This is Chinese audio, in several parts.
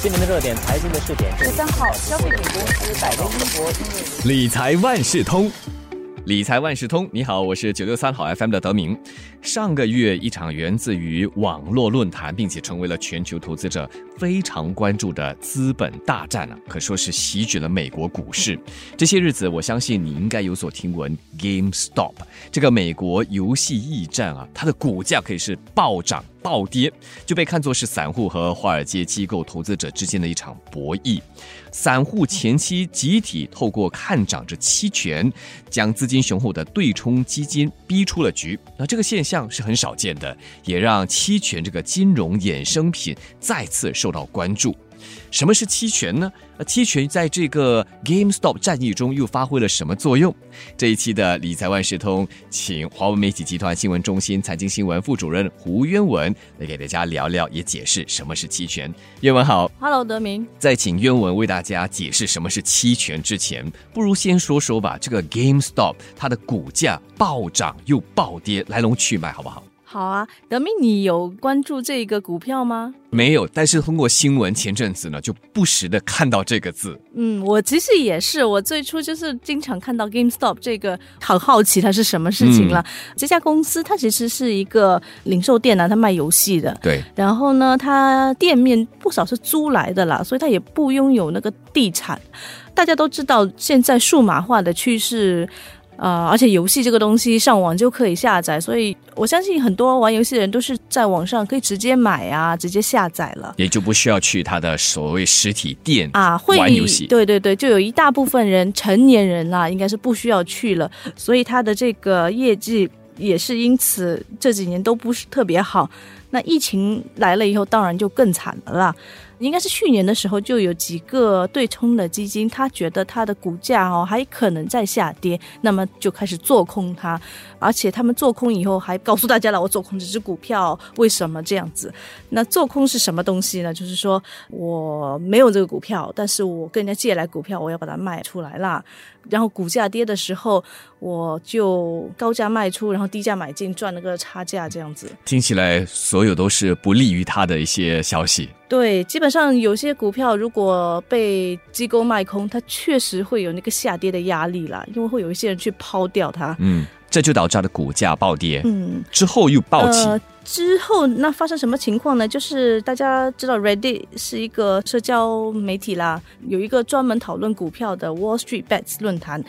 今年的热点财经的试点，十三号，消费品公司百威英博理财万事通。理财万事通，你好，我是九六三好 FM 的德明。上个月，一场源自于网络论坛，并且成为了全球投资者非常关注的资本大战啊，可说是席卷了美国股市。这些日子，我相信你应该有所听闻，GameStop 这个美国游戏驿站啊，它的股价可以是暴涨暴跌，就被看作是散户和华尔街机构投资者之间的一场博弈。散户前期集体透过看涨这期权，将资金雄厚的对冲基金逼出了局。那这个现象是很少见的，也让期权这个金融衍生品再次受到关注。什么是期权呢？呃，期权在这个 GameStop 战役中又发挥了什么作用？这一期的理财万事通，请华为媒体集团新闻中心财经新闻副主任胡渊文来给大家聊聊，也解释什么是期权。渊文好，Hello，德明。在请渊文为大家解释什么是期权之前，不如先说说吧，这个 GameStop 它的股价暴涨又暴跌，来龙去脉好不好？好啊，德明，你有关注这个股票吗？没有，但是通过新闻，前阵子呢就不时的看到这个字。嗯，我其实也是，我最初就是经常看到 GameStop 这个，好好奇它是什么事情了。这家公司它其实是一个零售店啊，它卖游戏的。对。然后呢，它店面不少是租来的啦，所以它也不拥有那个地产。大家都知道，现在数码化的趋势。呃，而且游戏这个东西上网就可以下载，所以我相信很多玩游戏的人都是在网上可以直接买啊，直接下载了，也就不需要去他的所谓实体店啊玩游戏。对对对，就有一大部分人成年人啦，应该是不需要去了，所以他的这个业绩也是因此这几年都不是特别好。那疫情来了以后，当然就更惨了啦。应该是去年的时候就有几个对冲的基金，他觉得它的股价哦还可能在下跌，那么就开始做空它，而且他们做空以后还告诉大家了，我做空这只股票为什么这样子？那做空是什么东西呢？就是说我没有这个股票，但是我跟人家借来股票，我要把它卖出来啦。然后股价跌的时候，我就高价卖出，然后低价买进，赚了个差价，这样子。听起来所有都是不利于他的一些消息。对，基本上有些股票如果被机构卖空，它确实会有那个下跌的压力啦，因为会有一些人去抛掉它。嗯，这就导致了股价暴跌。嗯，之后又暴起。之后那发生什么情况呢？就是大家知道 Reddit 是一个社交媒体啦，有一个专门讨论股票的 Wall Street Bets 论坛，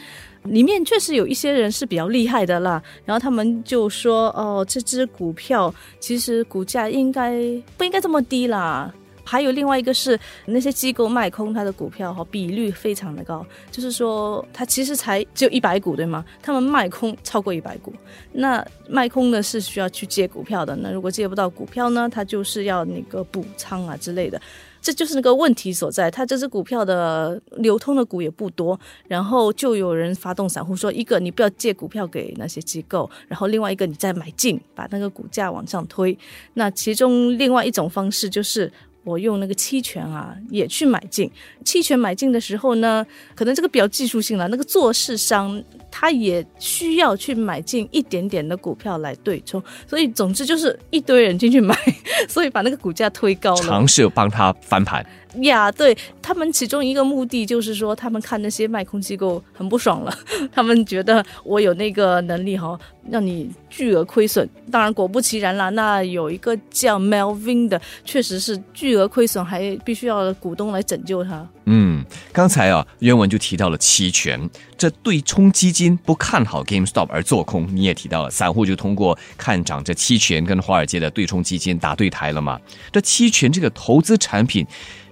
里面确实有一些人是比较厉害的啦。然后他们就说：“哦，这只股票其实股价应该不应该这么低啦。”还有另外一个是那些机构卖空它的股票哈，比率非常的高，就是说它其实才只有一百股对吗？他们卖空超过一百股，那卖空呢是需要去借股票的，那如果借不到股票呢，它就是要那个补仓啊之类的，这就是那个问题所在。它这只股票的流通的股也不多，然后就有人发动散户说，一个你不要借股票给那些机构，然后另外一个你再买进，把那个股价往上推。那其中另外一种方式就是。我用那个期权啊，也去买进。期权买进的时候呢，可能这个比较技术性了。那个做市商他也需要去买进一点点的股票来对冲，所以总之就是一堆人进去买，所以把那个股价推高了，尝试帮他翻盘。呀，对他们其中一个目的就是说，他们看那些卖空机构很不爽了，他们觉得我有那个能力哈，让你巨额亏损。当然果不其然啦，那有一个叫 Melvin 的，确实是巨额亏损，还必须要股东来拯救他。嗯，刚才啊，原文就提到了期权，这对冲基金不看好 GameStop 而做空，你也提到了，散户就通过看涨这期权跟华尔街的对冲基金打对台了嘛？这期权这个投资产品。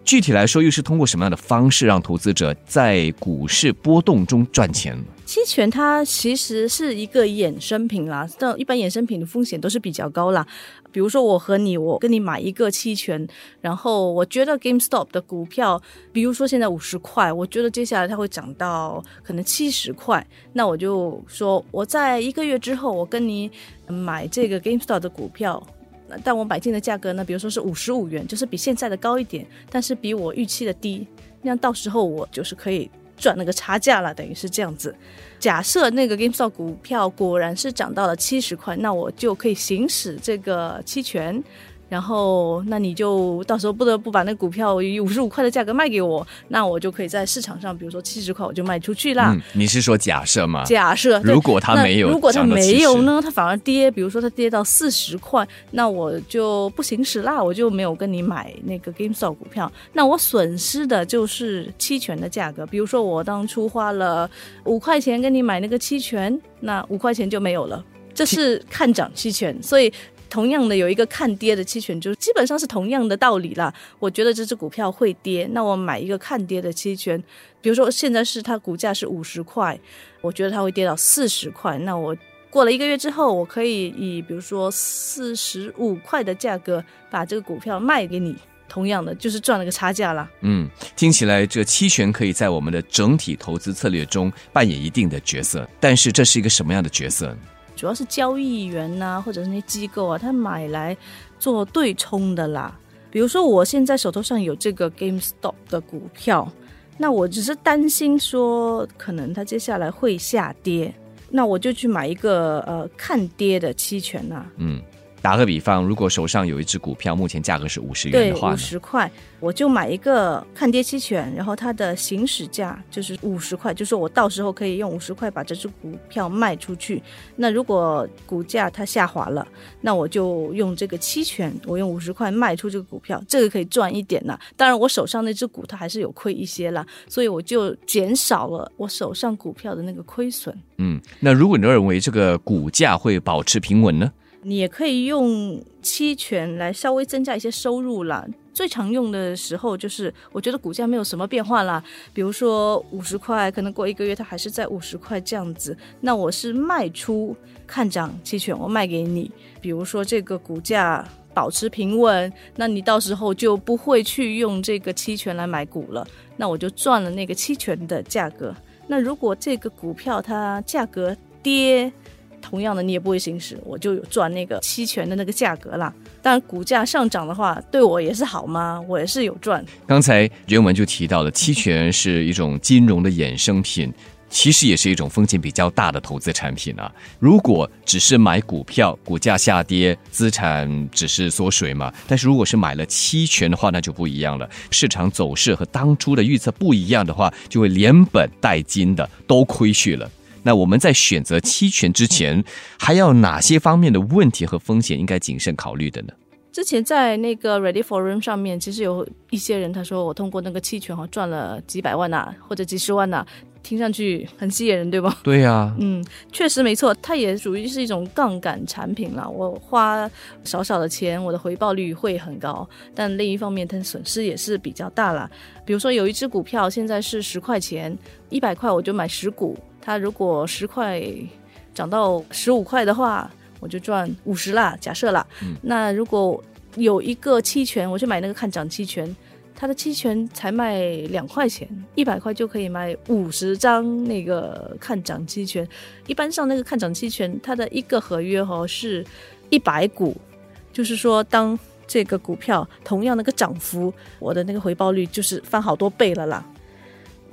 具体来说，又是通过什么样的方式让投资者在股市波动中赚钱？期权它其实是一个衍生品啦，但一般衍生品的风险都是比较高啦。比如说，我和你，我跟你买一个期权，然后我觉得 GameStop 的股票，比如说现在五十块，我觉得接下来它会涨到可能七十块，那我就说我在一个月之后，我跟你买这个 GameStop 的股票。但我买进的价格呢，比如说是五十五元，就是比现在的高一点，但是比我预期的低。那到时候我就是可以赚那个差价了，等于是这样子。假设那个 GameStop 股票果然是涨到了七十块，那我就可以行使这个期权，然后那你就到时候不得不把那股票以五十五块的价格卖给我，那我就可以在市场上，比如说七十块我就卖出去啦。嗯，你是说假设吗？假设如果它没有如果它涨到70没有呢，它反而跌，比如说它跌到四十块，那我就不行使啦，我就没有跟你买那个 GameStop 股票，那我损失的就是期权的价格。比如说我当初花了五块钱跟你买那个期权，那五块钱就没有了，这是看涨期权，所以。同样的有一个看跌的期权，就基本上是同样的道理啦。我觉得这只股票会跌，那我买一个看跌的期权，比如说现在是它股价是五十块，我觉得它会跌到四十块，那我过了一个月之后，我可以以比如说四十五块的价格把这个股票卖给你，同样的就是赚了个差价啦。嗯，听起来这期权可以在我们的整体投资策略中扮演一定的角色，但是这是一个什么样的角色？主要是交易员呐、或者是那些机构啊，他买来做对冲的啦。比如说，我现在手头上有这个 GameStop 的股票，那我只是担心说，可能它接下来会下跌，那我就去买一个呃看跌的期权呐、嗯，打个比方，如果手上有一只股票，目前价格是五十元的话五，十块，我就买一个看跌期权，然后它的行使价就是五十块，就说我到时候可以用五十块把这只股票卖出去。那如果股价它下滑了，那我就用这个期权，我用五十块卖出这个股票，这个可以赚一点呢。当然，我手上那只股它还是有亏一些啦，所以我就减少了我手上股票的那个亏损。嗯，那如果你认为这个股价会保持平稳呢？你也可以用期权来稍微增加一些收入啦。最常用的时候就是，我觉得股价没有什么变化啦，比如说五十块，可能过一个月它还是在五十块这样子，那我是卖出看涨期权，我卖给你。比如说这个股价保持平稳，那你到时候就不会去用这个期权来买股了，那我就赚了那个期权的价格。那如果这个股票它价格跌，同样的你也不会行使，我就有赚那个期权的那个价格啦。当然，股价上涨的话，对我也是好吗？我也是有赚。刚才原文就提到了，期权是一种金融的衍生品，其实也是一种风险比较大的投资产品啊。如果只是买股票，股价下跌，资产只是缩水嘛。但是如果是买了期权的话，那就不一样了。市场走势和当初的预测不一样的话，就会连本带金的都亏去了。那我们在选择期权之前，还要哪些方面的问题和风险应该谨慎考虑的呢？之前在那个 Ready for Room 上面，其实有一些人他说我通过那个期权哈赚了几百万呐、或者几十万呐、听上去很吸引人，对吧？对呀、嗯，确实没错，它也属于是一种杠杆产品啦。我花少少的钱，我的回报率会很高，但另一方面，它损失也是比较大啦。比如说有一只股票现在是十块钱，一百块我就买十股，它如果十块涨到十五块的话，我就赚五十啦，假设啦。那如果有一个期权，我去买那个看涨期权，它的期权才卖两块钱，一百块就可以买五十张那个看涨期权。一般上那个看涨期权，它的一个合约哦是一百股，就是说当这个股票同样那个涨幅，我的那个回报率就是翻好多倍了啦。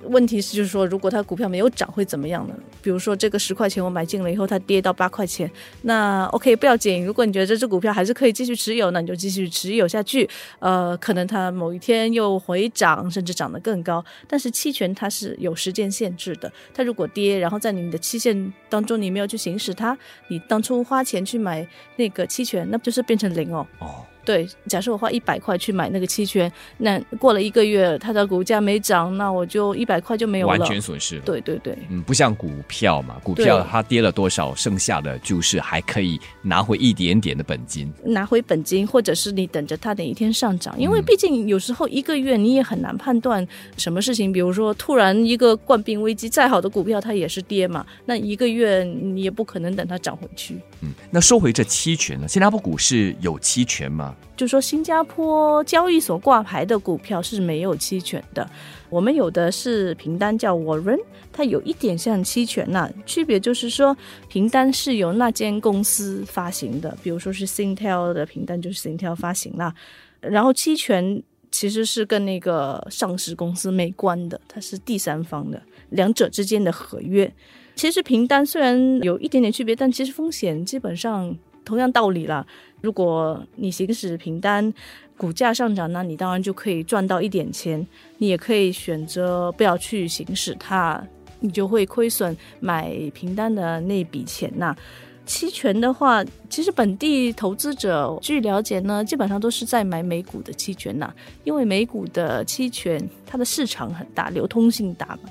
问题是，就是说，如果它股票没有涨，会怎么样呢？比如说，这个十块钱我买进了以后，它跌到八块钱，那 OK 不要紧。如果你觉得这只股票还是可以继续持有，那你就继续持有下去。呃，可能它某一天又回涨，甚至涨得更高。但是期权它是有时间限制的，它如果跌，然后在你的期限当中你没有去行使它，你当初花钱去买那个期权，那不就是变成零哦。哦，对，假设我花一百块去买那个期权，那过了一个月它的股价没涨，那我就一百块就没有了。完全损失了。对对对。嗯，不像股票嘛，股票它跌了多少，剩下的就是还可以拿回一点点的本金。拿回本金，或者是你等着它哪一天上涨，因为嗯毕竟有时候一个月你也很难判断什么事情，比如说突然一个冠病危机，再好的股票它也是跌嘛，那一个月你也不可能等它涨回去。嗯，那说回这期权呢，新加坡股市有期权吗？就说新加坡交易所挂牌的股票是没有期权的，我们有的是凭单叫 warrant，它有一点像期权呐、区别就是说凭单是由那间公司发行的，比如说是 Singtel 的凭单就是 Singtel 发行啦，然后期权其实是跟那个上市公司没关的，它是第三方的，两者之间的合约。其实凭单虽然有一点点区别，但其实风险基本上同样道理啦。如果你行使平单，股价上涨，那你当然就可以赚到一点钱。你也可以选择不要去行使它，你就会亏损买平单的那笔钱呐。期权的话，其实本地投资者据了解呢，基本上都是在买美股的期权呐，因为美股的期权它的市场很大，流通性大嘛。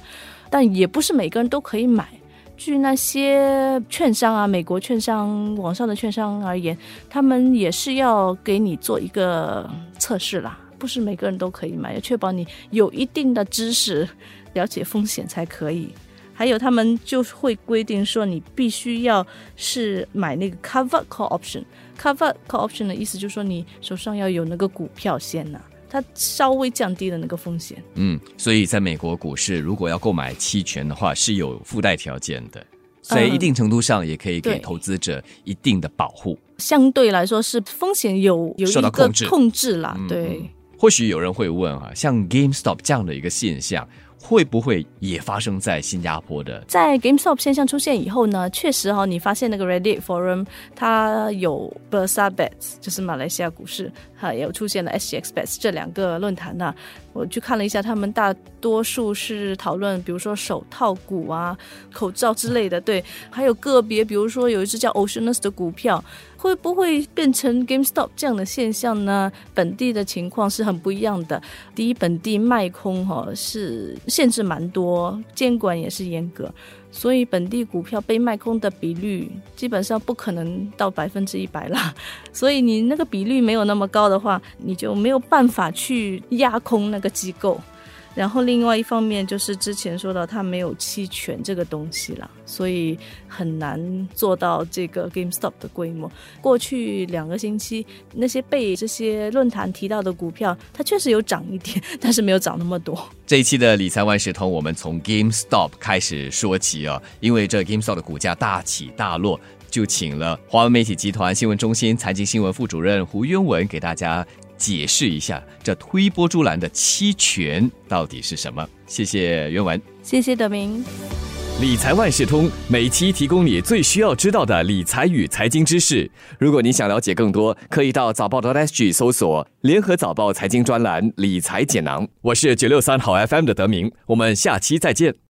但也不是每个人都可以买。据那些券商啊，美国券商网上的券商而言，他们也是要给你做一个测试啦，不是每个人都可以买，要确保你有一定的知识，了解风险才可以。还有，他们就会规定说，你必须要是买那个 cover call option。cover call option 的意思就是说，你手上要有那个股票先呐。它稍微降低了那个风险。嗯，所以在美国股市，如果要购买期权的话，是有附带条件的，在一定程度上也可以给投资者一定的保护。相对来说，是风险有有一个控制啦。对。或许有人会问啊，像 GameStop 这样的一个现象。会不会也发生在新加坡的？在 GameStop 现象出现以后呢，确实哈，你发现那个 Reddit Forum 它有 Bursa Bets，就是马来西亚股市，哈，也有出现了 SGX Bets 这两个论坛呢。我去看了一下，他们大多数是讨论，比如说手套股啊、口罩之类的，对，还有个别，比如说有一只叫 Oceanus 的股票，会不会变成 GameStop 这样的现象呢？本地的情况是很不一样的。第一，本地卖空哈是限制蛮多，监管也是严格。所以本地股票被卖空的比率基本上不可能到百分之一百了，所以你那个比率没有那么高的话，你就没有办法去压空那个机构。然后另外一方面就是之前说到它没有期权这个东西啦，所以很难做到这个 GameStop 的规模。过去两个星期那些被这些论坛提到的股票，它确实有涨一点，但是没有涨那么多。这一期的理财万事通，我们从 GameStop 开始说起啊，因为这 GameStop 的股价大起大落，就请了华为媒体集团新闻中心财经新闻副主任胡渊文给大家。解释一下这推波助澜的期权到底是什么？谢谢渊文，谢谢德明。理财万事通每期提供你最需要知道的理财与财经知识。如果你想了解更多，可以到早报的 SG 搜索联合早报财经专栏理财简囊。我是九六三好 FM 的德明，我们下期再见。